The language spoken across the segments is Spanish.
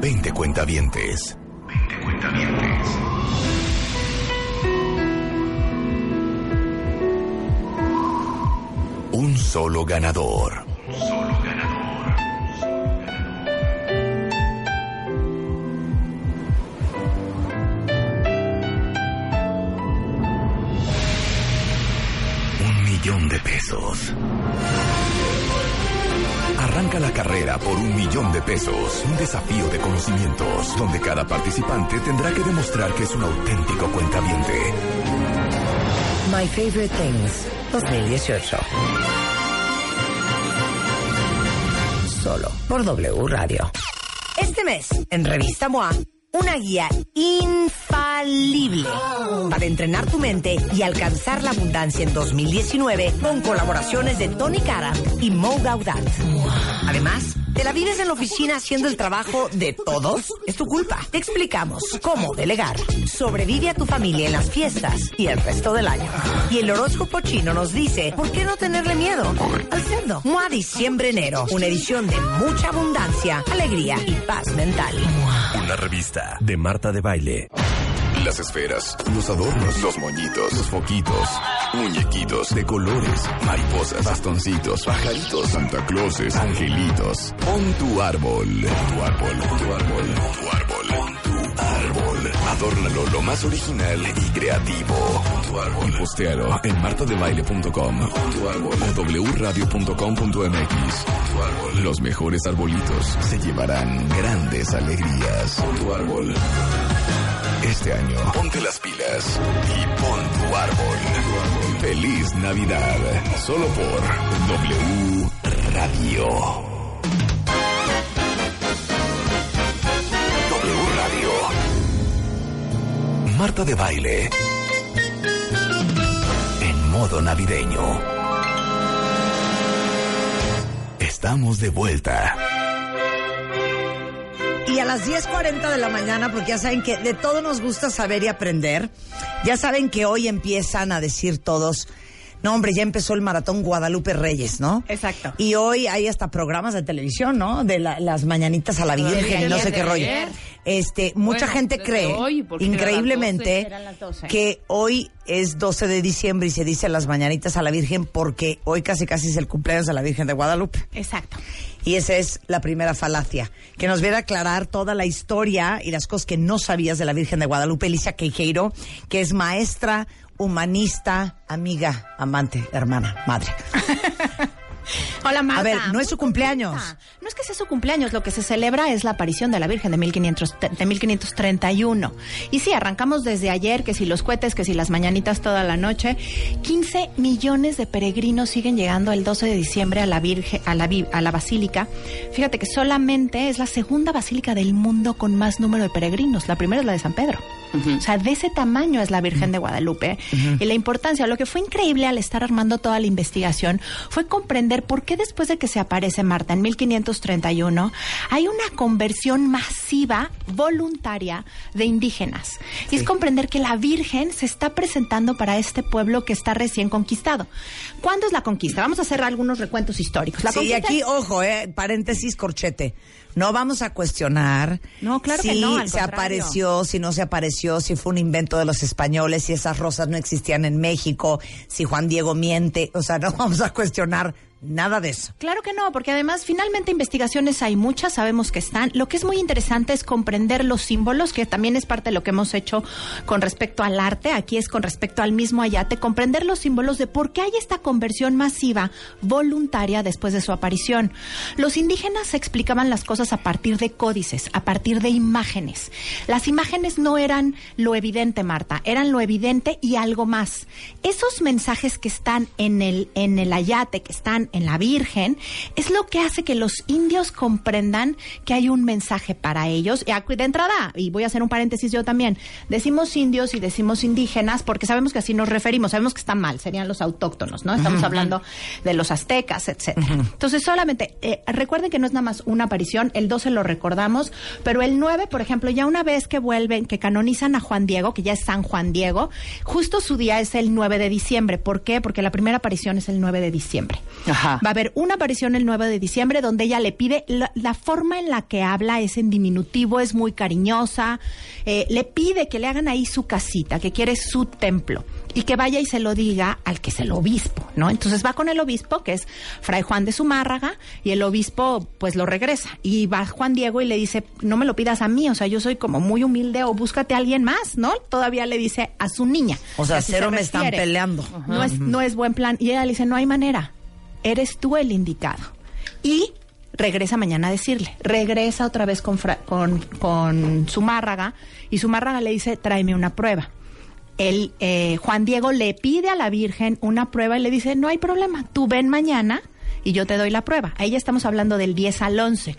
20 cuentavientes. 20 cuentavientes. Un solo ganador. Un solo millón de pesos. Arranca la carrera por un millón de pesos. Un desafío de conocimientos, donde cada participante tendrá que demostrar que es un auténtico cuentaviente. My Favorite Things 2018. Solo por W Radio. Este mes, en Revista MOA, una guía infalible para entrenar tu mente y alcanzar la abundancia en 2019 con colaboraciones de Tony Cara y Mo Gaudat. Además, ¿te la vives en la oficina haciendo el trabajo de todos? Es tu culpa. Te explicamos cómo delegar. Sobrevive a tu familia en las fiestas y el resto del año. Y el horóscopo chino nos dice, ¿por qué no tenerle miedo al cerdo? MOA Diciembre-Enero, una edición de mucha abundancia, alegría y paz mental. Una revista de Marta de Baile. Las esferas, los adornos, los moñitos, los foquitos, muñequitos de colores, mariposas, bastoncitos, pajaritos, Santa Clauses, angelitos. Pon tu árbol, tu árbol, tu árbol, tu árbol, pon tu árbol. Adórnalo lo más original y creativo. Pon tu árbol. Y postealo en martadebaile.com tu árbol o wradio.com.mx. Tu árbol. Los mejores arbolitos se llevarán grandes alegrías. Tu árbol. Este año, ponte las pilas y pon tu árbol. Feliz Navidad, solo por W Radio. W Radio. Marta de Baile. En modo navideño. Estamos de vuelta. Y a las 10.40 de la mañana, porque ya saben que de todo nos gusta saber y aprender, ya saben que hoy empiezan a decir todos, no hombre, ya empezó el maratón Guadalupe Reyes, ¿no? Exacto. Y hoy hay hasta programas de televisión, ¿no? De la- las mañanitas a la Virgen y no sé qué rollo. Este, mucha gente cree, hoy, las increíblemente, 12, eran las 12. que hoy es 12 de diciembre y se dice las mañanitas a la Virgen porque hoy casi casi es el cumpleaños de la Virgen de Guadalupe. Exacto. Y esa es la primera falacia, que nos viene a aclarar toda la historia y las cosas que no sabías de la Virgen de Guadalupe, Alicia Queijeiro, que es maestra, humanista, amiga, amante, hermana, madre. Hola, Marta. A ver, no es su cumpleaños. contenta. No es que sea su cumpleaños, lo que se celebra es la aparición de la Virgen de, 1500, de 1531. Y sí, arrancamos desde ayer, que si los cohetes, que si las mañanitas toda la noche. 15 millones de peregrinos siguen llegando el 12 de diciembre a la, Virgen, a la, a la Basílica. Fíjate que solamente es la segunda basílica del mundo con más número de peregrinos. La primera es la de San Pedro. O sea, de ese tamaño es la Virgen de Guadalupe. Y la importancia, lo que fue increíble al estar armando toda la investigación fue comprender por qué después de que se aparece Marta en 1531 hay una conversión masiva, voluntaria, de indígenas. Y es comprender que la Virgen se está presentando para este pueblo que está recién conquistado. ¿Cuándo es la conquista? Vamos a hacer algunos recuentos históricos. La Sí, y aquí, ojo, eh, paréntesis, corchete. No vamos a cuestionar No, claro si que no, al se contrario. apareció, si no se apareció, si fue un invento de los españoles, si esas rosas no existían en México, si Juan Diego miente. O sea, no vamos a cuestionar Nada de eso. Claro que no, porque además finalmente investigaciones hay muchas, sabemos que están. Lo que es muy interesante es comprender los símbolos, que también es parte de lo que hemos hecho con respecto al arte, aquí es con respecto al mismo ayate, comprender los símbolos de por qué hay esta conversión masiva voluntaria después de su aparición. Los indígenas explicaban las cosas a partir de códices, a partir de imágenes. Las imágenes no eran lo evidente, Marta, eran lo evidente y algo más. Esos mensajes que están en el, en el ayate, que están en la Virgen, es lo que hace que los indios comprendan que hay un mensaje para ellos. Y de entrada, y voy a hacer un paréntesis yo también, decimos indios y decimos indígenas porque sabemos que así nos referimos, sabemos que está mal, serían los autóctonos, ¿no? Estamos hablando de los aztecas, etcétera. Entonces, solamente eh, recuerden que no es nada más una aparición, el 12 lo recordamos, pero el 9, por ejemplo, ya una vez que vuelven, que canonizan a Juan Diego, que ya es San Juan Diego, justo su día es el 9 de diciembre. ¿Por qué? Porque la primera aparición es el 9 de diciembre. Va a haber una aparición el 9 de diciembre donde ella le pide, la, forma en la que habla es en diminutivo, es muy cariñosa, eh, le pide que le hagan ahí su casita, que quiere su templo y que vaya y se lo diga al que es el obispo, ¿no? Entonces va con el obispo, que es Fray Juan de Zumárraga, y el obispo pues lo regresa. Y va Juan Diego y le dice, no me lo pidas a mí, o sea, yo soy como muy humilde o búscate a alguien más, ¿no? Todavía le dice a su niña. O sea, cero me están peleando. No es, no es buen plan. Y ella le dice, no hay manera eres tú el indicado. Y regresa mañana a decirle, regresa otra vez con, con, con Zumárraga y Zumárraga le dice, tráeme una prueba. El, eh, Juan Diego le pide a la Virgen una prueba y le dice, no hay problema, tú ven mañana y yo te doy la prueba. Ahí ya estamos hablando del 10 al 11.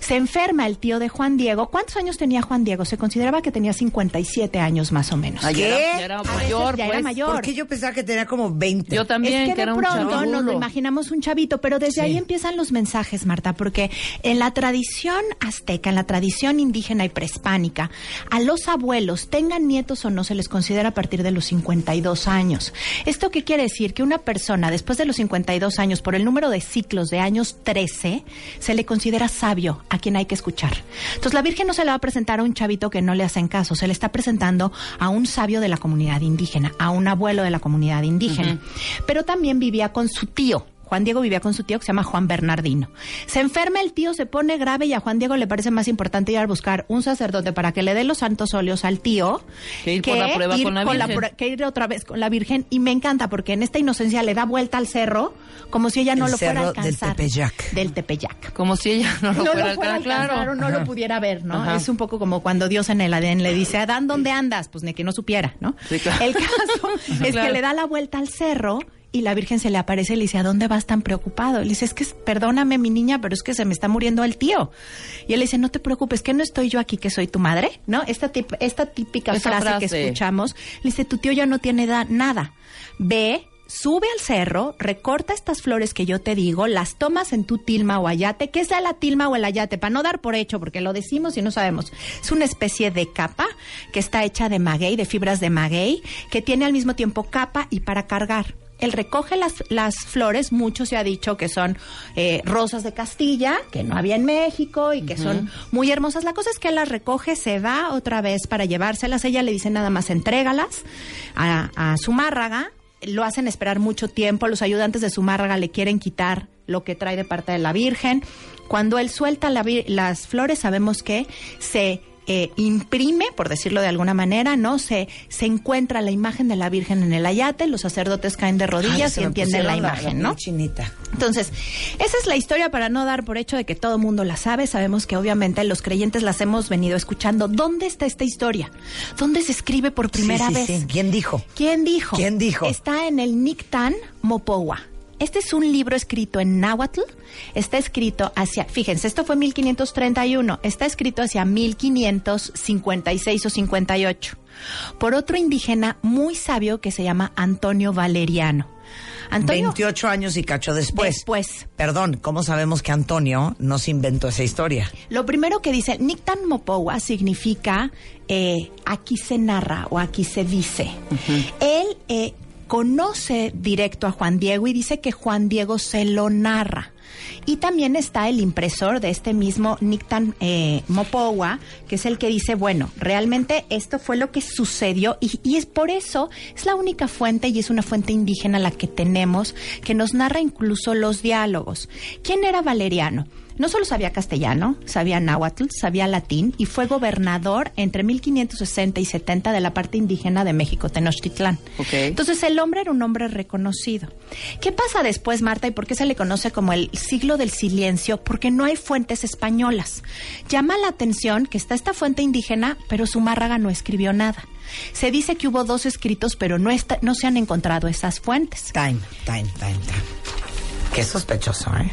Se enferma el tío de Juan Diego. ¿Cuántos años tenía Juan Diego? Se consideraba que tenía 57 años más o menos. ¿Qué? Ya era, mayor, ya era pues. mayor. ¿Por qué yo pensaba que tenía como 20? Yo también, es que, era de un pronto nos lo imaginamos un chavito, pero desde ahí empiezan los mensajes, Marta, porque en la tradición azteca, en la tradición indígena y prehispánica, a los abuelos, tengan nietos o no, se les considera a partir de los 52 años. ¿Esto qué quiere decir? Que una persona, después de los 52 años, por el número de ciclos de años 13, se le considera sabio a quien hay que escuchar. Entonces la Virgen no se le va a presentar a un chavito que no le hacen caso, se le está presentando a un sabio de la comunidad indígena, a un abuelo de la comunidad indígena. Pero también vivía con su tío. Juan Diego vivía con su tío que se llama Juan Bernardino. Se enferma el tío, se pone grave y a Juan Diego le parece más importante ir a buscar un sacerdote para que le dé los santos óleos al tío Que ir por la prueba con la que ir otra vez con la Virgen. Y me encanta porque en esta inocencia le da vuelta al cerro como si ella no El lo fuera a cerro del alcanzar. Tepeyac. Del Tepeyac. Como si ella no lo No fuera lo alcanzar, alcanzar o no lo pudiera ver, ¿no? Ajá. Es un poco como cuando Dios en el Adén le dice, Adán, ¿dónde andas? Pues ni que no supiera, ¿no? Sí, claro. El caso es Claro. que le da la vuelta al cerro y la Virgen se le aparece y le dice, ¿a dónde vas tan preocupado? Le dice, es que, perdóname mi niña, pero es que se me está muriendo el tío. Y él le dice, no te preocupes, que no estoy yo aquí, que soy tu madre, ¿no? Esta, tip- esta típica frase, que escuchamos. Le dice, tu tío ya no tiene da- nada. Ve, sube al cerro, recorta estas flores que yo te digo, las tomas en tu tilma o ayate. ¿Qué es la tilma o el ayate? Para no dar por hecho, porque lo decimos y no sabemos. Es una especie de capa que está hecha de maguey, de fibras de maguey, que tiene al mismo tiempo capa y para cargar. Él recoge las, las flores, mucho se ha dicho que son eh, rosas de Castilla, que no había en México y que son muy hermosas. La cosa es que él las recoge, se va otra vez para llevárselas. Ella le dice nada más, entrégalas a, a Zumárraga. Lo hacen esperar mucho tiempo. Los ayudantes de Zumárraga le quieren quitar lo que trae de parte de la Virgen. Cuando él suelta la las flores, sabemos que se eh, imprime, por decirlo de alguna manera, ¿no? Se, se encuentra la imagen de la Virgen en el ayate, los sacerdotes caen de rodillas y entienden la imagen, ¿no? chinita. Entonces, esa es la historia para no dar por hecho de que todo el mundo la sabe. Sabemos que obviamente los creyentes las hemos venido escuchando. ¿Dónde está esta historia? ¿Dónde se escribe por primera sí, sí, vez? sí. ¿Quién dijo? ¿Quién dijo? ¿Quién dijo? Está en el Nictan Mopowa. Este es un libro escrito en náhuatl. Está escrito hacia, fíjense, esto fue 1531. Está escrito hacia 1556 o 58 por otro indígena muy sabio que se llama Antonio Valeriano. Antonio 28 años y cacho después. Después. Perdón, ¿cómo sabemos que Antonio no se inventó esa historia? Lo primero que dice, Nictan Mopowa significa eh, aquí se narra o aquí se dice. Él eh, conoce directo a Juan Diego y dice que Juan Diego se lo narra. Y también está el impresor de este mismo Nictan eh, Mopowa, que es el que dice, bueno, realmente esto fue lo que sucedió y, y es por eso, es la única fuente y es una fuente indígena la que tenemos que nos narra incluso los diálogos. ¿Quién era Valeriano? No solo sabía castellano, sabía náhuatl, sabía latín y fue gobernador entre 1560 y 70 de la parte indígena de México, Tenochtitlán. Entonces el hombre era un hombre reconocido. ¿Qué pasa después, Marta, y por qué se le conoce como el siglo del silencio? Porque no hay fuentes españolas. Llama la atención que está esta fuente indígena, pero Zumárraga no escribió nada. Se dice que hubo dos escritos, pero no, está, no se han encontrado esas fuentes. Time, time, time, time. Qué sospechoso, ¿eh?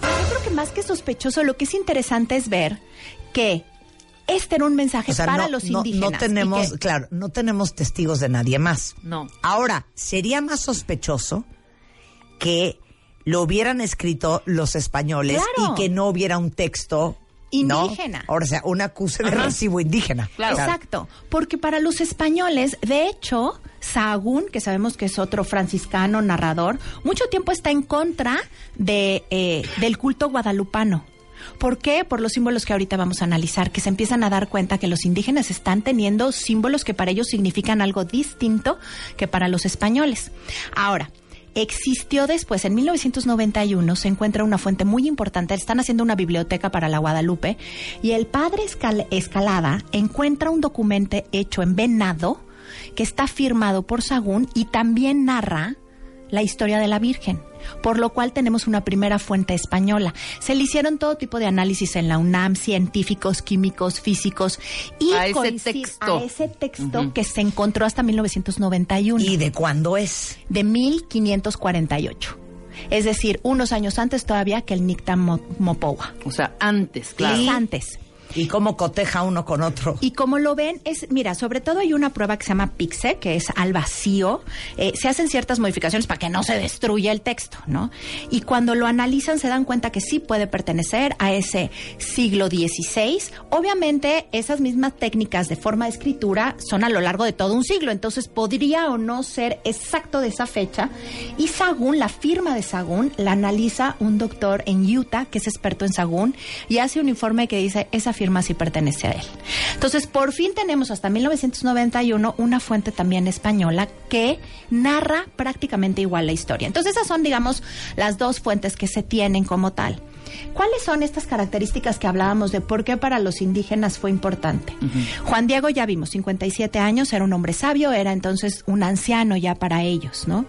Pues yo creo que más que sospechoso, lo que es interesante es ver que este era un mensaje para los indígenas. No tenemos, claro, no tenemos testigos de nadie más. No. Ahora, sería más sospechoso que lo hubieran escrito los españoles y que no hubiera un texto indígena. Ahora, o sea, un acuse de recibo indígena. Exacto, porque para los españoles, de hecho, Sahagún, que sabemos que es otro franciscano narrador, mucho tiempo está en contra de, eh, del culto guadalupano. ¿Por qué? Por los símbolos que ahorita vamos a analizar, que se empiezan a dar cuenta que los indígenas están teniendo símbolos que para ellos significan algo distinto que para los españoles. Ahora, existió después, en 1991, se encuentra una fuente muy importante, están haciendo una biblioteca para la Guadalupe, y el padre Escalada encuentra un documento hecho en venado, que está firmado por Sagún y también narra la historia de la Virgen, por lo cual tenemos una primera fuente española. Se le hicieron todo tipo de análisis en la UNAM, científicos, químicos, físicos, y a ese texto, a ese texto que se encontró hasta 1991. ¿Y de cuándo es? De 1548. Es decir, unos años antes todavía que el Nictam Mopowa. O sea, antes, claro. Es antes. ¿Y cómo coteja uno con otro? Y como lo ven, es, mira, sobre todo hay una prueba que se llama PIXE, que es al vacío. Eh, se hacen ciertas modificaciones para que no se destruya el texto, ¿no? Y cuando lo analizan se dan cuenta que sí puede pertenecer a ese siglo XVI. Obviamente, esas mismas técnicas de forma de escritura son a lo largo de todo un siglo, entonces podría o no ser exacto de esa fecha. Y Sagún, la firma de Sagún, la analiza un doctor en Utah, que es experto en Sagún, y hace un informe que dice, esa firma si pertenece a él. Entonces, por fin tenemos hasta 1991 una fuente también española que narra prácticamente igual la historia. Entonces, esas son, digamos, las dos fuentes que se tienen como tal. ¿Cuáles son estas características que hablábamos de por qué para los indígenas fue importante? Juan Diego ya vimos, 57 años, era un hombre sabio, era entonces un anciano ya para ellos, ¿no?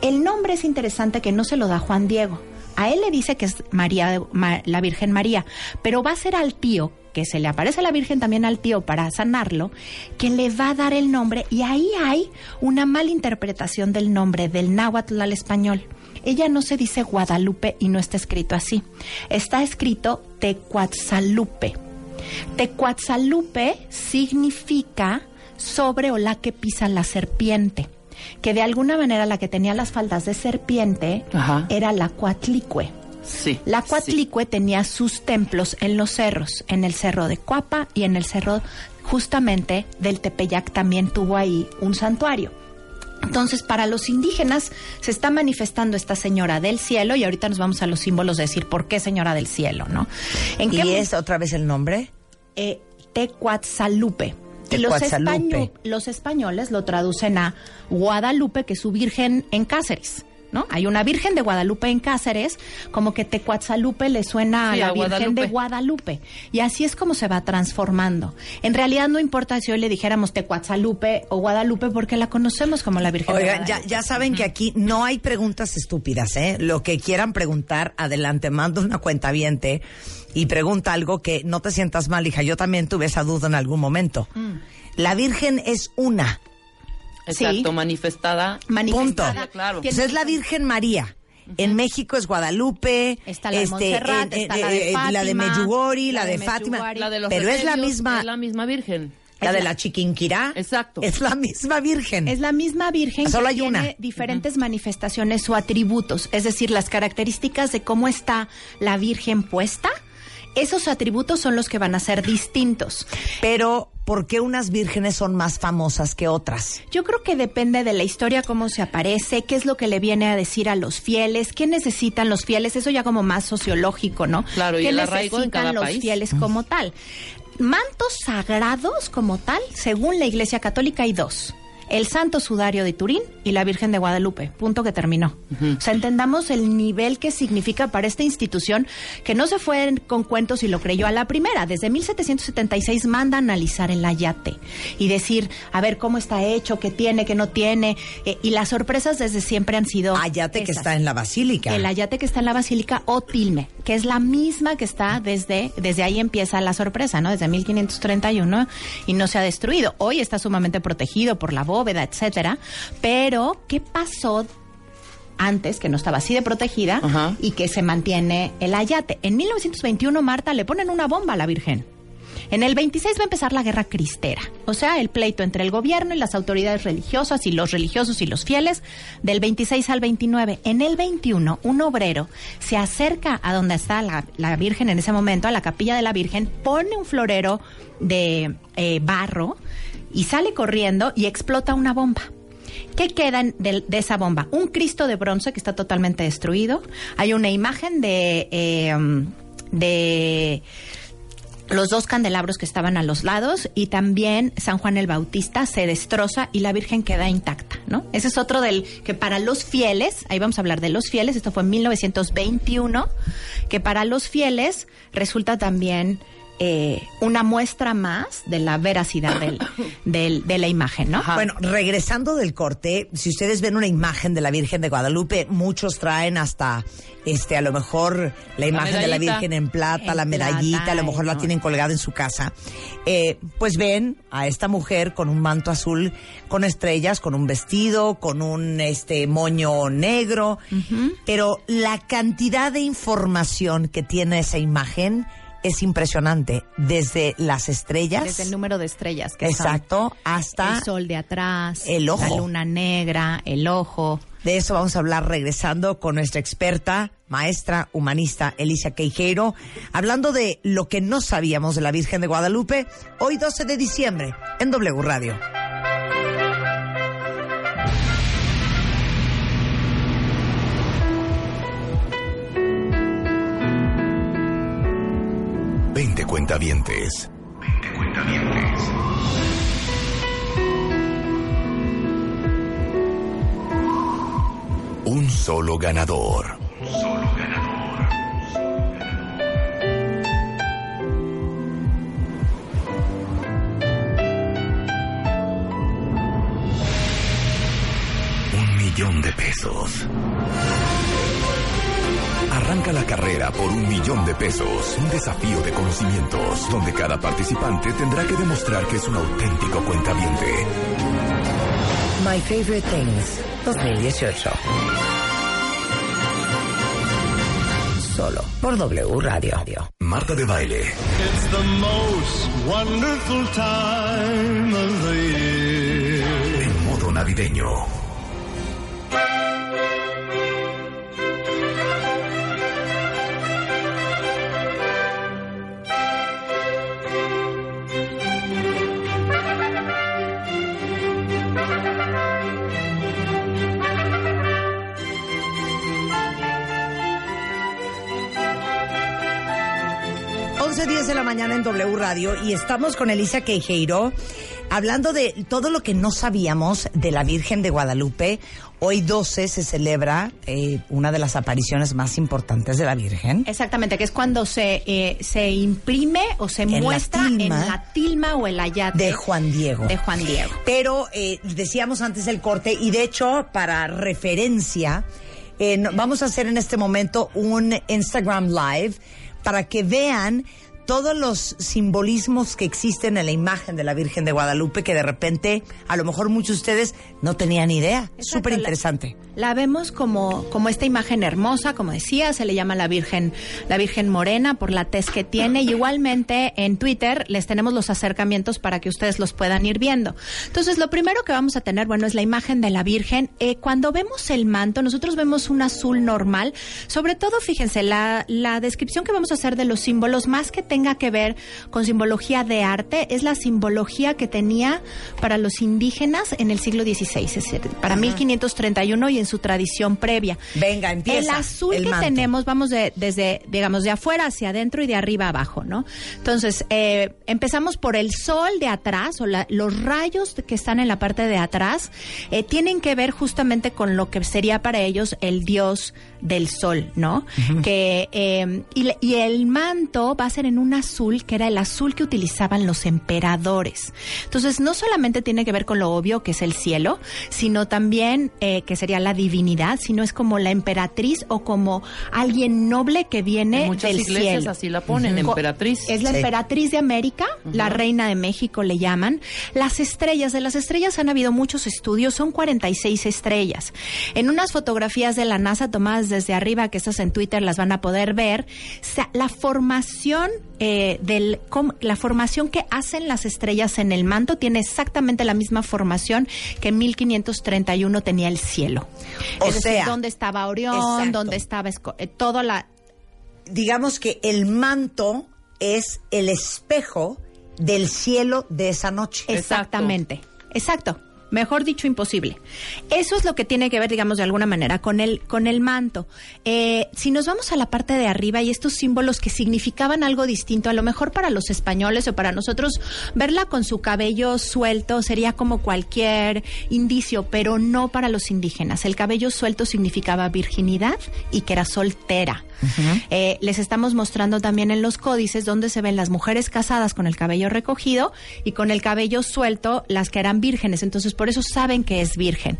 El nombre es interesante que no se lo da Juan Diego. A él le dice que es María, la Virgen María, pero va a ser al tío que se le aparece a la Virgen también al tío para sanarlo, que le va a dar el nombre y ahí hay una mala interpretación del nombre del náhuatl al español. Ella no se dice Guadalupe y no está escrito así. Está escrito Tecuatzalupe. Tecuatzalupe significa sobre o la que pisa la serpiente que de alguna manera la que tenía las faldas de serpiente era la cuatlicue. La Cuatlicue tenía sus templos en los cerros, en el cerro de Cuapa y en el cerro justamente del Tepeyac también tuvo ahí un santuario. Entonces, para los indígenas se está manifestando esta señora del cielo y ahorita nos vamos a los símbolos de decir por qué señora del cielo, ¿no? ¿En ¿Y es otra vez el nombre? Eh, Tecuatzalupe. Y los, los españoles lo traducen a Guadalupe, que es su virgen en Cáceres. ¿No? Hay una Virgen de Guadalupe en Cáceres, como que Tecuatzalupe le suena a la Virgen de Guadalupe. Y así es como se va transformando. En realidad no importa si hoy le dijéramos Tecuatzalupe o Guadalupe, porque la conocemos como la Virgen de Guadalupe. Ya, ya saben que aquí no hay preguntas estúpidas, ¿eh? Lo que quieran preguntar, adelante, mando una cuenta viente y pregunta algo que no te sientas mal, hija. Yo también tuve esa duda en algún momento. Mm. La Virgen es una. Exacto, manifestada. Manifestada, Punto. claro. es la Virgen María. En México es Guadalupe, está la de este, está la de, Fátima, la de Medjugorje, la, de, Fátima, la de los pero es la misma, es la misma Virgen. La de la Chiquinquirá. Exacto. Es la misma Virgen. Es la misma Virgen. Solo que hay tiene una. diferentes manifestaciones o atributos. Es decir, las características de cómo está la Virgen puesta esos atributos son los que van a ser distintos. Pero, ¿por qué unas vírgenes son más famosas que otras? Yo creo que depende de la historia, cómo se aparece, qué es lo que le viene a decir a los fieles, qué necesitan los fieles, eso ya como más sociológico, ¿no? Claro, y ¿Qué el arraigo en cada necesitan los país? fieles como tal? Mantos sagrados como tal, según la Iglesia Católica, hay dos. El Santo Sudario de Turín y la Virgen de Guadalupe. Punto que terminó. O sea, entendamos el nivel que significa para esta institución que no se fue con cuentos y lo creyó a la primera. Desde 1776 manda analizar el ayate y decir, a ver cómo está hecho, qué tiene, qué no tiene. Eh, y las sorpresas desde siempre han sido. Ayate que está en la basílica. El ayate que está en la basílica o tilme, que es la misma que está desde, desde ahí empieza la sorpresa, ¿no? Desde 1531 y no se ha destruido. Hoy está sumamente protegido por la bóveda, etcétera. Pero, ¿qué pasó antes, que no estaba así de protegida Ajá. y que se mantiene el ayate? En 1921, Marta, le ponen una bomba a la Virgen. En el 26 va a empezar la guerra cristera, o sea, el pleito entre el gobierno y las autoridades religiosas y los religiosos y los fieles del 26 al 29. En el 21, un obrero se acerca a donde está la, Virgen en ese momento, a la capilla de la Virgen, pone un florero de eh, barro y sale corriendo y explota una bomba. ¿Qué queda en- de, esa bomba? Un Cristo de bronce que está totalmente destruido. Hay una imagen de, eh, de los dos candelabros que estaban a los lados y también San Juan el Bautista se destroza y la Virgen queda intacta, ¿no? Ese es otro del que para los fieles, ahí vamos a hablar de los fieles, esto fue en 1921, que para los fieles resulta también eh, una muestra más de la veracidad del, del- de la imagen, ¿no? Bueno, regresando del corte, si ustedes ven una imagen de la Virgen de Guadalupe, muchos traen hasta, este, a lo mejor la imagen de la. Virgen en plata, En la medallita, plata, a lo mejor la no. tienen colgada en su casa. Eh, pues ven a esta mujer con un manto azul, con estrellas, con un vestido, con un, este, moño negro. Pero la cantidad de información que tiene esa imagen es impresionante. Desde las estrellas. Desde el número de estrellas que son. Exacto, hasta el sol de atrás, el ojo. la luna negra, el ojo. De eso vamos a hablar regresando con nuestra experta, maestra humanista Elisa Queijeiro, hablando de lo que no sabíamos de la Virgen de Guadalupe, hoy 12 de diciembre, en W Radio. Veinte cuentavientes. Veinte cuentavientes. Un solo ganador. solo ganador. Un millón de pesos. Arranca la carrera por un millón de pesos. Un desafío de conocimientos, donde cada participante tendrá que demostrar que es un auténtico cuentaviente. My Favorite Things 2018. Solo por W Radio. Marta de baile, It's the most wonderful time of the year. en modo navideño. De la mañana en W Radio y estamos con Elisa Queijeiro hablando de todo lo que no sabíamos de la Virgen de Guadalupe. Hoy 12 se celebra eh, una de las apariciones más importantes de la Virgen. Exactamente, que es cuando se, eh, se imprime o se muestra en tilma la tilma o el ayate. de Juan Diego. De Juan Diego. Pero eh, decíamos antes del corte, y de hecho, para referencia, vamos a hacer en este momento un Instagram Live para que vean todos los simbolismos que existen en la imagen de la Virgen de Guadalupe que de repente, a lo mejor muchos de ustedes no tenían idea. Súper interesante. La, la, vemos como, como esta imagen hermosa, como decía, se le llama la Virgen, la Virgen Morena por la tez que tiene. Y igualmente en Twitter les tenemos los acercamientos para que ustedes los puedan ir viendo. Entonces, lo primero que vamos a tener, bueno, es la imagen de la Virgen. Eh, cuando vemos el manto, nosotros vemos un azul normal. Sobre todo, fíjense, la, la descripción que vamos a hacer de los símbolos, más que tenga que ver con simbología de arte, es la simbología que tenía para los indígenas en el siglo XVI, es decir, para Ajá. 1531 y en su tradición previa. Venga, empieza. El azul el que manto. tenemos, vamos de, desde, digamos, de afuera hacia adentro y de arriba abajo, ¿no? Entonces, eh, empezamos por el sol de atrás, o la, los rayos que están en la parte de atrás, eh, tienen que ver justamente con lo que sería para ellos el dios del sol, ¿no? Uh -huh. Que, eh, y, y, el manto va a ser en un azul que era el azul que utilizaban los emperadores. Entonces, no solamente tiene que ver con lo obvio que es el cielo, sino también eh, que sería la divinidad, sino es como la emperatriz o como alguien noble que viene en muchas del iglesias cielo. así la ponen, uh -huh. emperatriz. Es la sí. emperatriz de América, uh -huh. la reina de México le llaman. Las estrellas, de las estrellas han habido muchos estudios, son 46 estrellas. En unas fotografías de la NASA tomadas desde arriba, que estas en Twitter las van a poder ver, la formación eh, del la formación que hacen las estrellas en el manto tiene exactamente la misma formación que en 1531 tenía el cielo. O es sea, decir, dónde estaba Orión, exacto. dónde estaba eh, toda la digamos que el manto es el espejo del cielo de esa noche. Exactamente. Exacto. Exacto. Mejor dicho, imposible. Eso es lo que tiene que ver, digamos, de alguna manera con el, con el manto. Eh, si nos vamos a la parte de arriba y estos símbolos que significaban algo distinto, a lo mejor para los españoles o para nosotros, verla con su cabello suelto sería como cualquier indicio, pero no para los indígenas. El cabello suelto significaba virginidad y que era soltera. Eh, les estamos mostrando también en los códices donde se ven las mujeres casadas con el cabello recogido y con el cabello suelto las que eran vírgenes. Entonces, por eso saben que es virgen.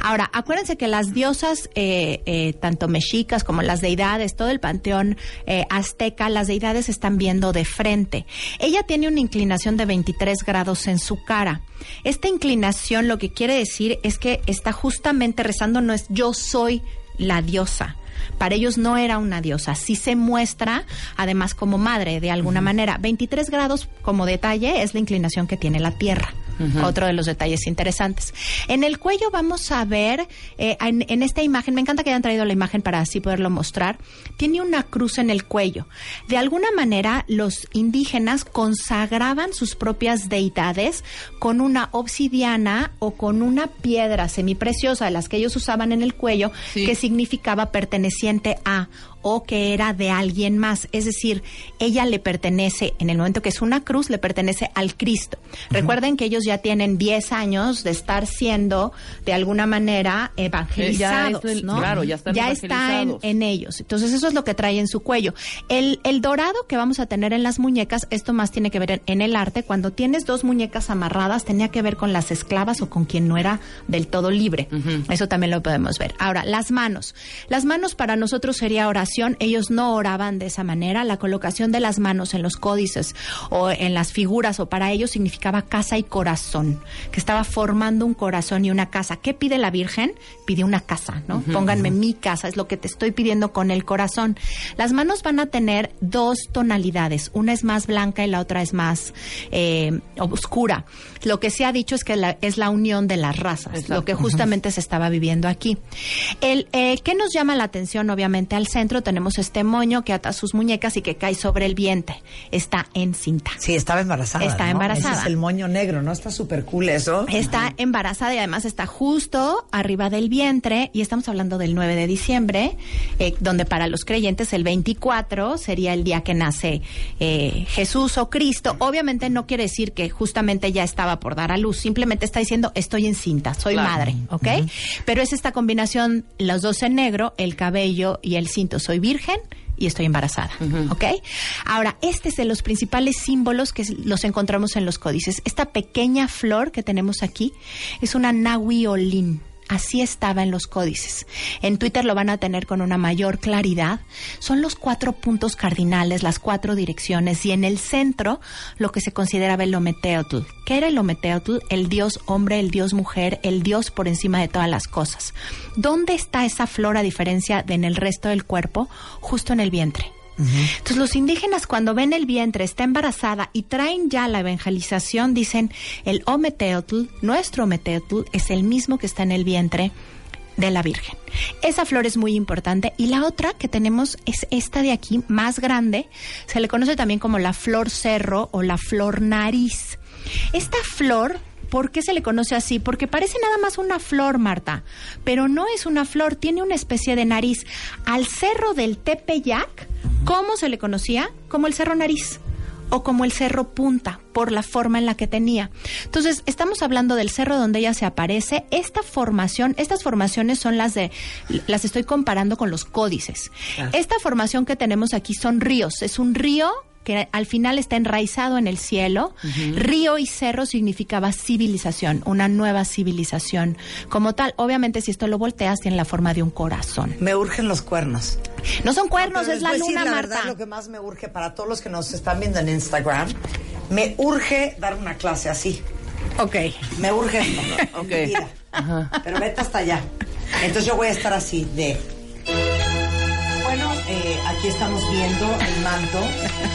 Ahora, acuérdense que las diosas, eh, eh, tanto mexicas como las deidades, todo el panteón azteca, las deidades están viendo de frente. Ella tiene una inclinación de 23 grados en su cara. Esta inclinación lo que quiere decir es que está justamente rezando, no es yo soy la diosa para ellos no era una diosa, sí se muestra además como madre de alguna uh -huh. manera. 23 grados como detalle es la inclinación que tiene la Tierra. Uh -huh. Otro de los detalles interesantes. En el cuello vamos a ver, eh, en, en, esta imagen, me encanta que hayan traído la imagen para así poderlo mostrar, tiene una cruz en el cuello. De alguna manera, los indígenas consagraban sus propias deidades con una obsidiana o con una piedra semipreciosa, de las que ellos usaban en el cuello, sí. que significaba perteneciente a o que era de alguien más. Es decir, ella le pertenece, en el momento que es una cruz, le pertenece al Cristo. Uh -huh. Recuerden que ellos ya tienen 10 años de estar siendo, de alguna manera, evangelizados. Eh, ya ¿no? Claro, ya están ya está en, en, ellos. Entonces, eso es lo que trae en su cuello. El, el, dorado que vamos a tener en las muñecas, esto más tiene que ver en, en, el arte. Cuando tienes dos muñecas amarradas, tenía que ver con las esclavas o con quien no era del todo libre. Uh -huh. Eso también lo podemos ver. Ahora, las manos. Las manos para nosotros sería oración ellos no oraban de esa manera. La colocación de las manos en los códices o en las figuras o para ellos significaba casa y corazón, que estaba formando un corazón y una casa. ¿Qué pide la Virgen? Pide una casa, ¿no? Uh -huh, Pónganme uh -huh. mi casa, es lo que te estoy pidiendo con el corazón. Las manos van a tener dos tonalidades, una es más blanca y la otra es más eh, oscura. Lo que se ha dicho es que la, es la unión de las razas, Exacto. lo que justamente uh -huh. se estaba viviendo aquí. El, eh, ¿Qué nos llama la atención? Obviamente al centro tenemos este moño que ata sus muñecas y que cae sobre el vientre. Está encinta. Sí, estaba embarazada. Está ¿no? embarazada. Ese es el moño negro, ¿no? Está súper cool eso. Está embarazada y además está justo arriba del vientre y estamos hablando del 9 de diciembre, eh, donde para los creyentes el 24 sería el día que nace eh, Jesús o Cristo. Obviamente no quiere decir que justamente ya estaba por dar a luz, simplemente está diciendo estoy encinta, soy claro. madre, ¿ok? Pero es esta combinación, los dos en negro, el cabello y el cinto. Soy virgen y estoy embarazada, uh -huh. ¿ok? Ahora, este es de los principales símbolos que los encontramos en los códices. Esta pequeña flor que tenemos aquí es una nahuiolín. Así estaba en los códices. En Twitter lo van a tener con una mayor claridad. Son los cuatro puntos cardinales, las cuatro direcciones y en el centro lo que se consideraba el Ometeotl. ¿Qué era el Ometeotl? El dios hombre, el dios mujer, el dios por encima de todas las cosas. ¿Dónde está esa flor a diferencia de en el resto del cuerpo? Justo en el vientre. Entonces los indígenas cuando ven el vientre, está embarazada y traen ya la evangelización, dicen el Ometeotl, nuestro Ometeotl, es el mismo que está en el vientre de la Virgen. Esa flor es muy importante y la otra que tenemos es esta de aquí, más grande, se le conoce también como la flor cerro o la flor nariz. Esta flor ¿Por qué se le conoce así? Porque parece nada más una flor, Marta, pero no es una flor, tiene una especie de nariz. Al cerro del Tepeyac, ¿cómo se le conocía? Como el cerro nariz o como el cerro punta por la forma en la que tenía. Entonces, estamos hablando del cerro donde ella se aparece. Esta formación, estas formaciones son las de, las estoy comparando con los códices. Esta formación que tenemos aquí son ríos. Es un río que al final está enraizado en el cielo. Río y cerro significaba civilización, una nueva civilización. Como tal, obviamente si esto lo volteas tiene la forma de un corazón. Me urgen los cuernos. No son cuernos, es la les voy a decir luna, la Marta. verdad, lo que más me urge para todos los que nos están viendo en Instagram, me urge dar una clase así. Ok. Me urge. Ok. Pero vete hasta allá. Entonces yo voy a estar así de. Eh, aquí estamos viendo el manto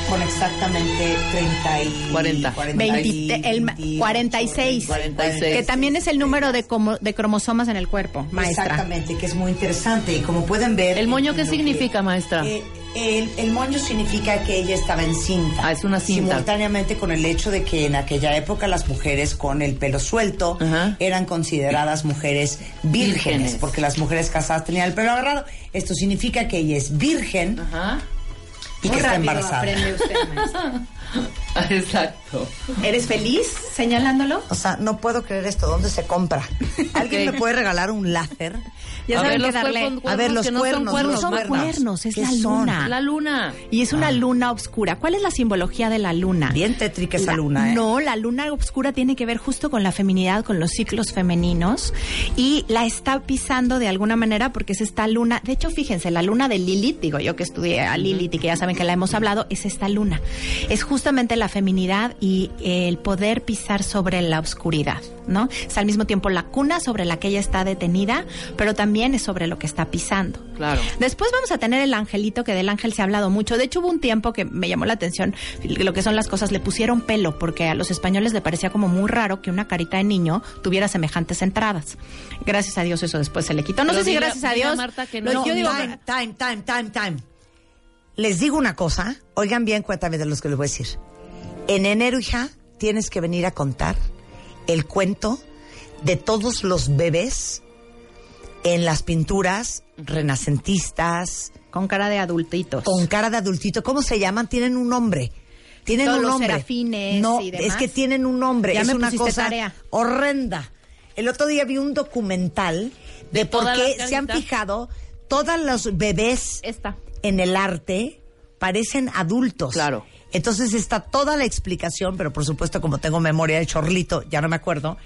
con exactamente 30 y 40. 20 el ma- 28, 46, 46. que también es el número de, como, de cromosomas en el cuerpo, maestra. Exactamente, que es muy interesante. Y como pueden ver. ¿El moño qué que- significa, maestra? Eh, el, el moño significa que ella estaba encinta. Ah, es una cinta. Simultáneamente con el hecho de que en aquella época las mujeres con el pelo suelto eran consideradas mujeres vírgenes, Vírgenes. porque las mujeres casadas tenían el pelo agarrado. Esto significa que ella es virgen y que está embarazada. Exacto. ¿Eres feliz señalándolo? O sea, no puedo creer esto. ¿Dónde se compra? ¿Alguien me puede regalar un láser? Ya A saben ver, que los darle... cuerpos- A ver, los que no son cuernos, cuernos, son cuernos. cuernos, es ¿Qué la son? luna. La luna. Y es una luna oscura. ¿Cuál es la simbología de la luna? Bien tétrica esa La- luna, ¿eh? No, la luna oscura tiene que ver justo con la feminidad, con los ciclos femeninos y la está pisando de alguna manera porque es esta luna. De hecho, fíjense, la luna de Lilith, digo yo que estudié a Lilith y que ya saben que la hemos hablado, es esta luna. Es justamente la feminidad y el poder pisar sobre la oscuridad, ¿no? Es al mismo tiempo la cuna sobre la que ella está detenida, pero también es sobre lo que está pisando. Claro. Después vamos a tener el angelito, que del ángel se ha hablado mucho. De hecho, hubo un tiempo que me llamó la atención lo que son las cosas. Le pusieron pelo, porque a los españoles le parecía como muy raro que una carita de niño tuviera semejantes entradas. Gracias a Dios eso después se le quitó. No Pero sé si gracias a Dios. Marta que no. yo digo time, que- time, time, time, time. Les digo una cosa, oigan bien, cuéntame de los que les voy a decir. En enero, hija, tienes que venir a contar el cuento de todos los bebés en las pinturas renacentistas, con cara de adultitos. con cara de adultito. ¿Cómo se llaman? Tienen un nombre. Tienen Todos un los nombre. serafines no, y demás. es que tienen un nombre. Ya es me una cosa tarea. horrenda. El otro día vi un documental de, De por qué se han fijado todos los bebés Esta. en el arte parecen adultos. Claro. Entonces está toda la explicación, pero por supuesto como tengo memoria de chorlito, ya no me acuerdo.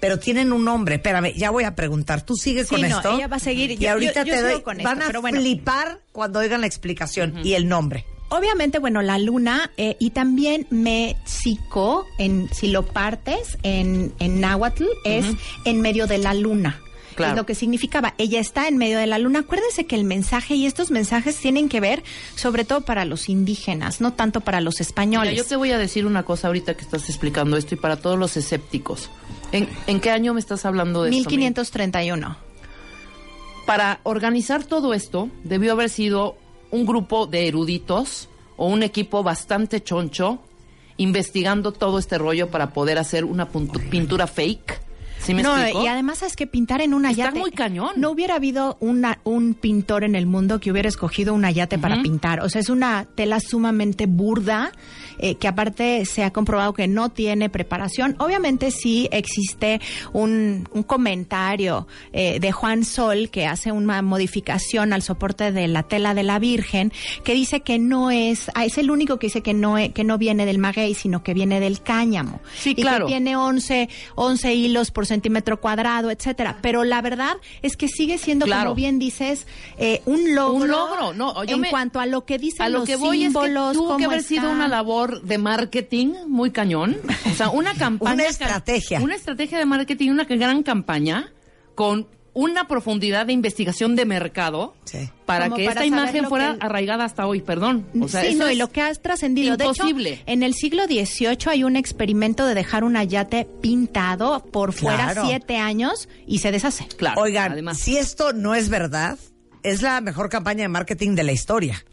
Pero tienen un nombre. Espérame, ya voy a preguntar. Tú sigue Sí, con no, esto. ella va a seguir. Y Yo- ahorita yo- yo te doy. con van esto, a pero bueno. flipar cuando oigan la explicación y el nombre. Obviamente, bueno, la luna eh, y también México, en, si lo partes en, en náhuatl, es en medio de la luna. Claro. Lo que significaba. Ella está en medio de la luna. Acuérdense que el mensaje y estos mensajes tienen que ver sobre todo para los indígenas, no tanto para los Mira, españoles. yo te voy a decir una cosa ahorita que estás explicando esto y para todos los escépticos. ¿En, en qué año me estás hablando de esto? 1531. Para organizar todo esto, debió haber sido un grupo de eruditos o un equipo bastante choncho investigando todo este rollo para poder hacer una pintura fake. ¿Sí me no, explico? y además es que pintar en una Está yate. muy cañón. No hubiera habido una, un pintor en el mundo que hubiera escogido una yate para pintar. O sea, es una tela sumamente burda, eh, que aparte se ha comprobado que no tiene preparación. Obviamente sí existe un, un comentario eh, de Juan Sol que hace una modificación al soporte de la tela de la Virgen, que dice que no es, ah, es el único que dice que no, que no viene del maguey, sino que viene del cáñamo. Sí, y claro. que tiene 11, 11 hilos por centímetro cuadrado, etcétera. Pero la verdad es que sigue siendo, Claro. como bien dices, eh, un logro. Un logro, no, yo en me- cuanto a lo que dicen A lo los que voy es que tuvo que haber sido una labor de marketing muy cañón. O sea, una campaña. Una estrategia. Una estrategia de marketing, una gran campaña con una profundidad de investigación de mercado Sí. para Como que para esta imagen fuera arraigada hasta hoy, perdón. O sea, sí, eso no, y lo que has trascendido. De imposible. hecho, en el siglo XVIII hay un experimento de dejar un ayate pintado por fuera Claro. siete años y se deshace. Claro, Oigan, además. si esto no es verdad, es la mejor campaña de marketing de la historia.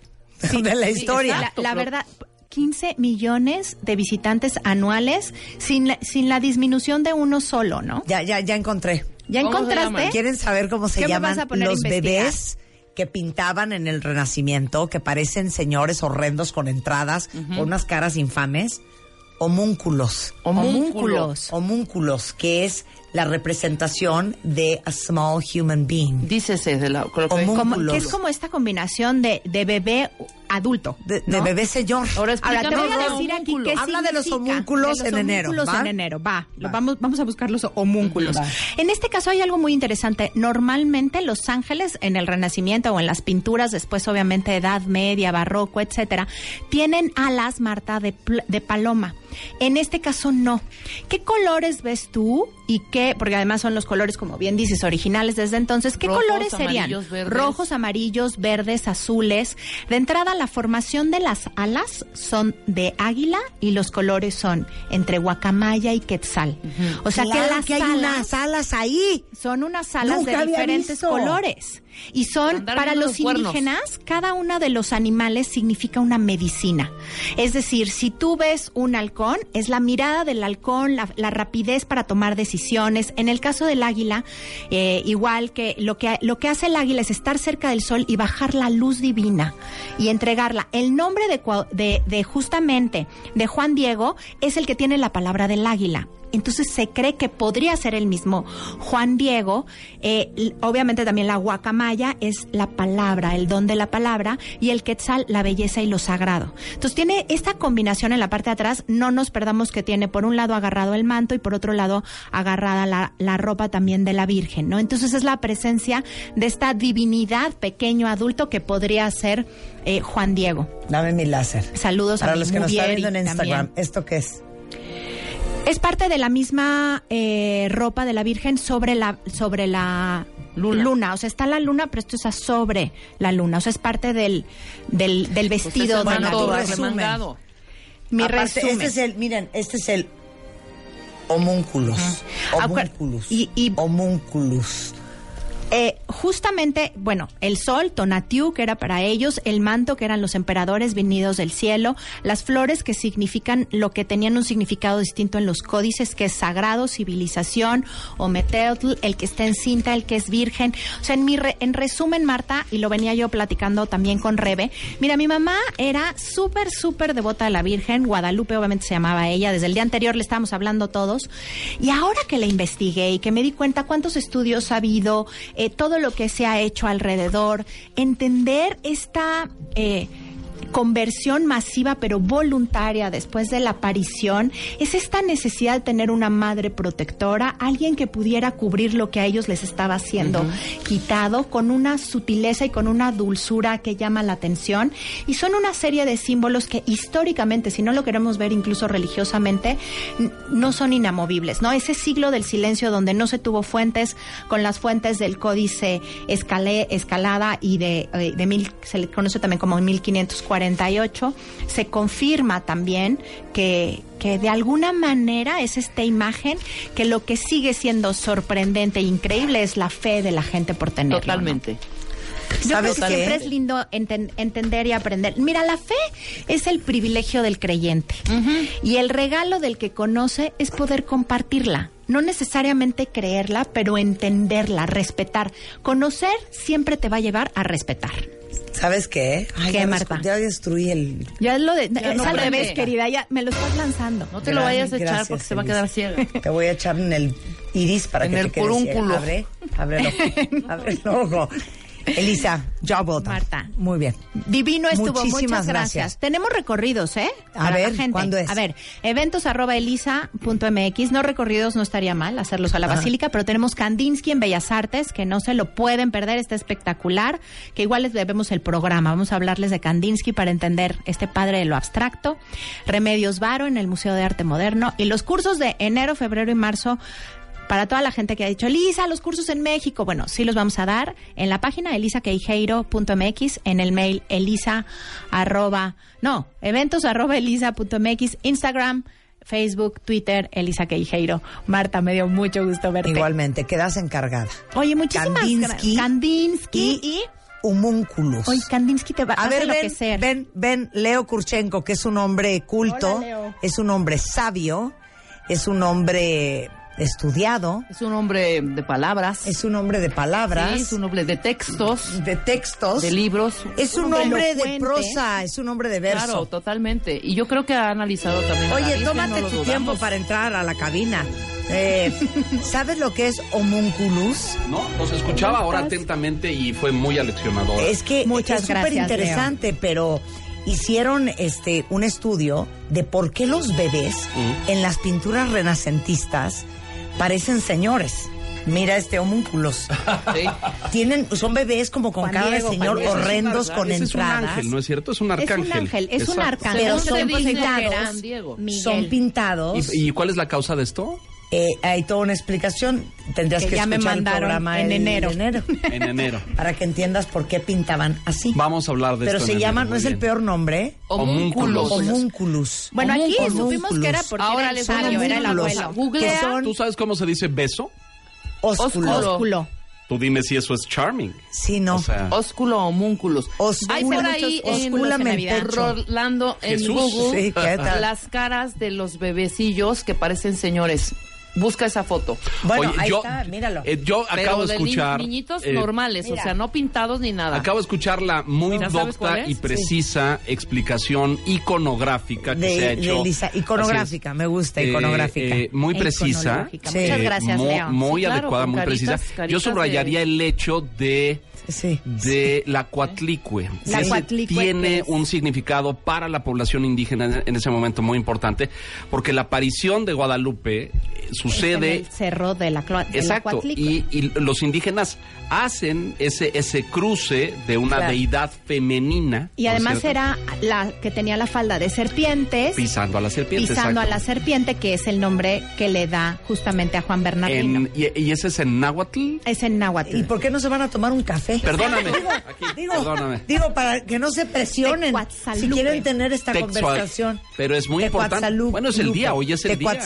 de la sí, historia. La, Exacto, la pero- verdad, 15 millones de visitantes anuales sin la, sin la disminución de uno solo, ¿no? Ya, ya, ya encontré. ¿Ya ¿Cómo se encontraste? ¿Quieren saber cómo se ¿Qué me llaman los bebés que pintaban en el Renacimiento, que parecen señores horrendos con entradas, con unas caras infames? Homúnculos. Homúnculos. Homúnculos, que es la representación de a small human being. Dícese de la. creo que- Homún- Como- Homúnculos. que es como esta combinación de, de bebé adulto. De, bebé señor. Ahora Ahora te voy a decir aquí qué Habla de los homúnculos De los en enero, homúnculos ¿va? en enero, va. Vamos, vamos a buscar los homúnculos. Va. En este caso hay algo muy interesante. Normalmente los ángeles en el Renacimiento o en las pinturas, después obviamente Edad Media, Barroco, etcétera, tienen alas, Marta, de, de paloma. En este caso no. ¿Qué colores ves tú y qué? Porque además son los colores, como bien dices, originales desde entonces. ¿Qué Rojos, colores serían? verdes. Rojos, amarillos, verdes, azules. De entrada, la formación de las alas son de águila y los colores son entre guacamaya y quetzal. O sea Claro que las que hay alas unas alas ahí. son unas alas Nunca de diferentes colores. Y son, para los indígenas, cada uno de los animales significa una medicina. Es decir, si tú ves un halcón, es la mirada del halcón, la, la rapidez para tomar decisiones. En el caso del águila, eh, igual que lo, que lo que hace el águila es estar cerca del sol y bajar la luz divina y entregarla. El nombre de, de justamente de Juan Diego es el que tiene la palabra del águila. Entonces se cree que podría ser el mismo Juan Diego. Eh, obviamente también la guacamaya es la palabra, el don de la palabra, y el quetzal, la belleza y lo sagrado. Entonces tiene esta combinación en la parte de atrás. No nos perdamos que tiene por un lado agarrado el manto y por otro lado agarrada la, la ropa también de la Virgen, ¿no? Entonces es la presencia de esta divinidad pequeño adulto que podría ser eh, Juan Diego. Dame mi láser. Saludos a Para mi los que nos están viendo en también. Instagram, ¿esto qué es? Es parte de la misma eh, ropa de la Virgen sobre la sobre la Luna. O sea, está la luna, pero esto está sobre la luna. O sea, es parte del, del, del Pues vestido ese de la remangado. Mi Aparte, resumen. Este es el, miren, este es el homúnculos. Acuer- Homúnculos. y- y- Homúnculos. Eh, justamente, bueno, el sol, Tonatiuh, que era para ellos, el manto, que eran los emperadores venidos del cielo, las flores, que significan lo que tenían un significado distinto en los códices, que es sagrado, civilización, o meteotl, el que está en cinta, el que es virgen. O sea, en, mi re- en resumen, Marta, y lo venía yo platicando también con Rebe, mira, mi mamá era súper, súper devota de la Virgen, Guadalupe obviamente se llamaba ella, desde el día anterior le estábamos hablando todos, y ahora que la investigué y que me di cuenta cuántos estudios ha habido, eh, todo lo que se ha hecho alrededor, entender esta... eh, conversión masiva pero voluntaria después de la aparición es esta necesidad de tener una madre protectora, alguien que pudiera cubrir lo que a ellos les estaba siendo quitado con una sutileza y con una dulzura que llama la atención y son una serie de símbolos que históricamente, si no lo queremos ver incluso religiosamente, no son inamovibles, ¿no? Ese siglo del silencio donde no se tuvo fuentes con las fuentes del códice escalé, escalada y de, eh, de mil, se le conoce también como 1548, se confirma también que, que de alguna manera es esta imagen que lo que sigue siendo sorprendente e increíble es la fe de la gente por tenerlo. ¿no? Totalmente. Yo ¿Sabes creo que siempre es lindo enten- entender y aprender. Mira, la fe es el privilegio del creyente y el regalo del que conoce es poder compartirla. No necesariamente creerla, pero entenderla, respetar. Conocer siempre te va a llevar a respetar. ¿Sabes qué? Ay, ¿Qué, ya Marta? Ya destruí el... Ya es lo de, Ya es no al revés, querida. Ya me lo estás lanzando. No te lo vayas a echar gracias, porque se va a quedar ciega. Te voy a echar en el iris para En que el te quedes ciega. Abre, abre el ojo. abre el ojo. Elisa, well done. Marta. Muy bien. Divino estuvo, Muchísimas muchas gracias. gracias. Tenemos recorridos, ¿eh? A la ver, gente. ¿cuándo es? A ver, eventos arroba elisa.mx, no recorridos, no estaría mal hacerlos a la Ajá. Basílica, pero tenemos Kandinsky en Bellas Artes, que no se lo pueden perder, está espectacular, que igual les debemos el programa, vamos a hablarles de Kandinsky para entender este padre de lo abstracto, Remedios Varo en el Museo de Arte Moderno, y los cursos de enero, febrero y marzo para toda la gente que ha dicho, Elisa, los cursos en México, bueno, sí los vamos a dar en la página elisaqueijeiro.mx, en el mail elisa arroba, no, eventos arroba elisa.mx, Instagram, Facebook, Twitter, Elisa Queijeiro. Marta, me dio mucho gusto verte. Igualmente, quedas encargada. Oye, muchísimas Kandinsky gracias. Kandinsky y, y... Humúnculos. Oye, Kandinsky te va A ver, enloquecer. ven, ven, Leo Kurchenko, que es un hombre culto, Hola, es un hombre sabio, es un hombre estudiado, Es un hombre de palabras. es un hombre de palabras, Sí, es un hombre de textos, de textos, de libros. es un hombre hombre de prosa, es un hombre de verso. Claro, totalmente. Y yo creo que ha analizado también. Oye, tómate no tu dudamos. tiempo para entrar a la cabina. Eh, ¿Sabes lo que es homunculus? No, los escuchaba ahora atentamente y fue muy aleccionador. Es que Muchas es súper interesante, pero hicieron este un estudio de por qué los bebés en las pinturas renacentistas parecen señores. Mira este homúnculos. Sí. Tienen, son bebés como con Juan Diego, de señor Diego. horrendos Ese con es un entradas. ángel, ¿no es cierto? Es un Es arcángel. un ángel, es un arcángel. Pero son pintados. Son pintados. ¿Y, y cuál es la causa de esto? Eh, hay toda una explicación. Tendrías Que que, ya me escuchar el programa en el- enero. En enero. para que entiendas por qué pintaban así. Vamos a hablar de Pero esto. se en llama, enero, no es el peor nombre, Homúnculos. homúnculus. Bueno, aquí supimos que era porque Ahora era el sabio, era el abuelo. son ¿Tú sabes cómo se dice beso? Ósculo. Ósculo. Tú dime si eso es charming. Sí, no. O sea, Ósculo homúnculos. Ósculo. Hay por ahí Muchos en, en. Rolando en Jesús. Google Sí, ¿qué tal? las caras de los bebecillos que parecen señores. Busca esa foto. Bueno, oye, ahí yo, está, míralo. eh, yo Pero acabo de de ni- escuchar. niñitos eh, normales, mira. o sea, no pintados ni nada. Acabo de escuchar la muy ¿Ya sabes cuál docta y precisa explicación iconográfica que de, se ha de hecho. Lisa. Así Iconográfica, me gusta, Eh, iconográfica. eh, muy precisa. Muchas gracias, Leo. Muy Sí, claro, adecuada, muy caritas- precisa. Yo subrayaría de- el hecho de sí. de la cuatlicue. La tiene ¿qué es? un significado para la población indígena en- en ese momento muy importante, porque la aparición de Guadalupe eh, En sucede el cerro de la, de la Exacto, y, y los indígenas hacen ese, ese cruce de una Claro. deidad femenina. Y ¿no es además cierto? era la que tenía la falda de serpientes. Pisando a la serpiente. pisando a la serpiente, que es el nombre que le da justamente a Juan Bernardino. En- y, y ese es en náhuatl. Es en náhuatl. ¿Y por qué no se van a tomar un café? Perdóname. Digo, Aquí, digo, perdóname. digo, para que no se presionen. Si quieren tener esta conversación. pero es muy importante. Bueno, es el día, hoy es el día.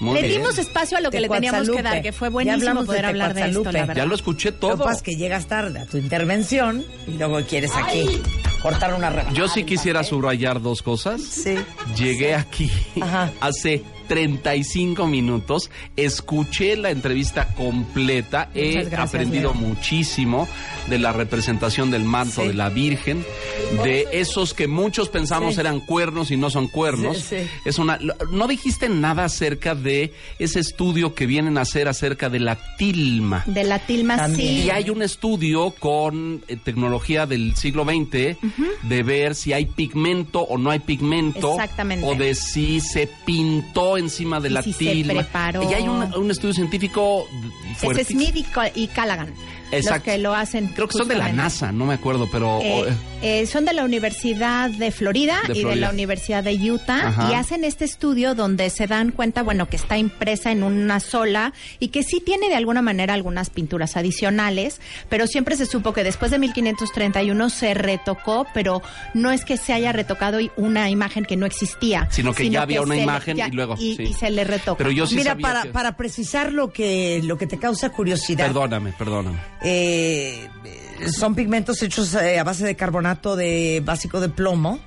Muy le bien. dimos espacio a lo que le teníamos que dar, que fue Ya buenísimo hablamos de poder hablar de esto, la verdad. Ya lo escuché Lo que todo. es que llegas tarde a tu intervención y luego quieres aquí cortar una rebanada. Yo sí quisiera subrayar dos cosas. Sí. Llegué aquí Ajá. hace 35 minutos, escuché la entrevista completa, he gracias, aprendido Leo. muchísimo de la representación del manto Sí. de la Virgen, de esos que muchos pensamos Sí. eran cuernos y no son cuernos. Sí, sí. Es una no dijiste nada acerca de ese estudio que vienen a hacer acerca de la tilma. De la tilma, También. sí. Y hay un estudio con eh, tecnología del siglo XX de ver si hay pigmento o no hay pigmento. Exactamente. O de si se pintó encima de Y la si se tilma. preparó. Y hay un, un estudio científico Es fuertísimo. Smith y, y Callaghan. Los Exacto. que lo hacen. Creo que son de la. NASA, no me acuerdo, pero... Eh, oh, eh, son de la Universidad de Florida De y de la Universidad de Utah Ajá. y hacen este estudio donde se dan cuenta, bueno, que está impresa en una sola y que sí tiene de alguna manera algunas pinturas adicionales, pero siempre se supo que después de 1531 se retocó, pero no es que se haya retocado y una imagen que no existía, Sino que ya había una le- imagen ya- y luego, y, sí. y se le retoca. Pero yo sí Mira, sabía para, que- para precisar lo que, lo que te causa curiosidad. Perdóname, perdóname. Eh, son pigmentos hechos eh, a base de carbonato de básico de plomo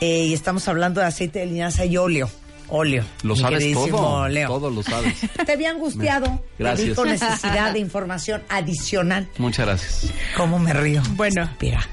eh, y estamos hablando de aceite de linaza y óleo. Olio. Lo sabes todo. Leo. Todo lo sabes. Te había angustiado. Te vi Gracias. con necesidad de información adicional. Muchas gracias. ¿Cómo me río? Bueno. Estúpida.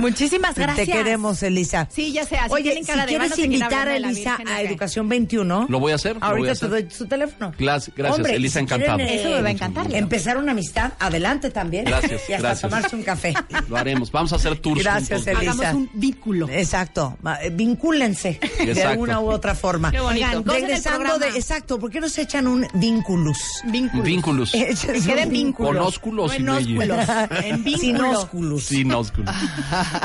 Muchísimas gracias. Te queremos, Elisa. Sí, ya sé. Así Oye, si quieres invitar a Elisa Virgen, a. Educación 21. Lo voy a hacer. lo voy a Ahorita te doy su teléfono. Gracias, gracias, Hombre, Elisa, si quieren, encantado. Eso me va a encantar, Leo. Empezar una amistad, adelante también. Gracias, Y hasta gracias. tomarse un café. Lo haremos. Vamos a hacer tours Gracias, juntos. Elisa. Hagamos un vínculo. Exacto. Eh, Vincúlense de alguna u otra forma. Qué bonito. Oigan, regresando de. programa. Exacto, ¿por qué no se echan un vínculus? Vínculos. Un queden vínculo. Con ósculos y No en medio. ósculos, en vínculo. Sin ósculos. Sin ósculos.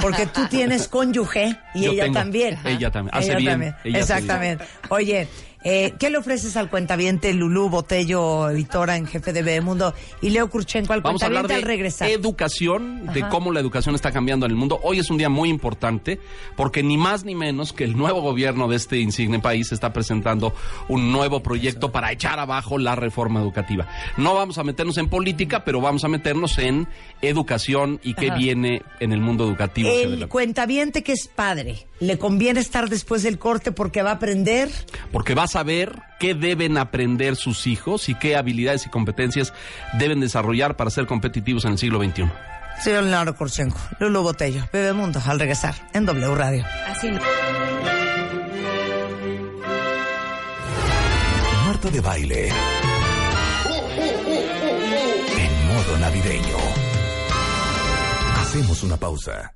Porque tú tienes cónyuge y Yo ella tengo. también. Ella también. Hace Ella bien. también. Ella hace Exactamente. Oye, eh, ¿qué le ofreces al cuentaviente Lulú Botello, editora en jefe de Bebemundo, y Leo Kurchenko al Vamos a hablar cuentaviente de al regresar? educación, de cómo la educación está cambiando en el mundo. Hoy es un día muy importante porque ni más ni menos que el nuevo gobierno de este insigne país está presentando un nuevo proyecto para echar abajo la reforma educativa. No vamos a meternos en política, pero vamos a meternos en educación y qué Ajá. viene en el mundo educativo. El cuentaviente que es padre, ¿le conviene estar después del corte porque va a aprender? porque va a saber qué deben aprender sus hijos y qué habilidades y competencias deben desarrollar para ser competitivos en el siglo XXI. Señor Leonardo Kurchenko, Lulú Botello, Bebemundo, al regresar en W Radio. Así no. Marta de baile. En modo navideño. Hacemos una pausa.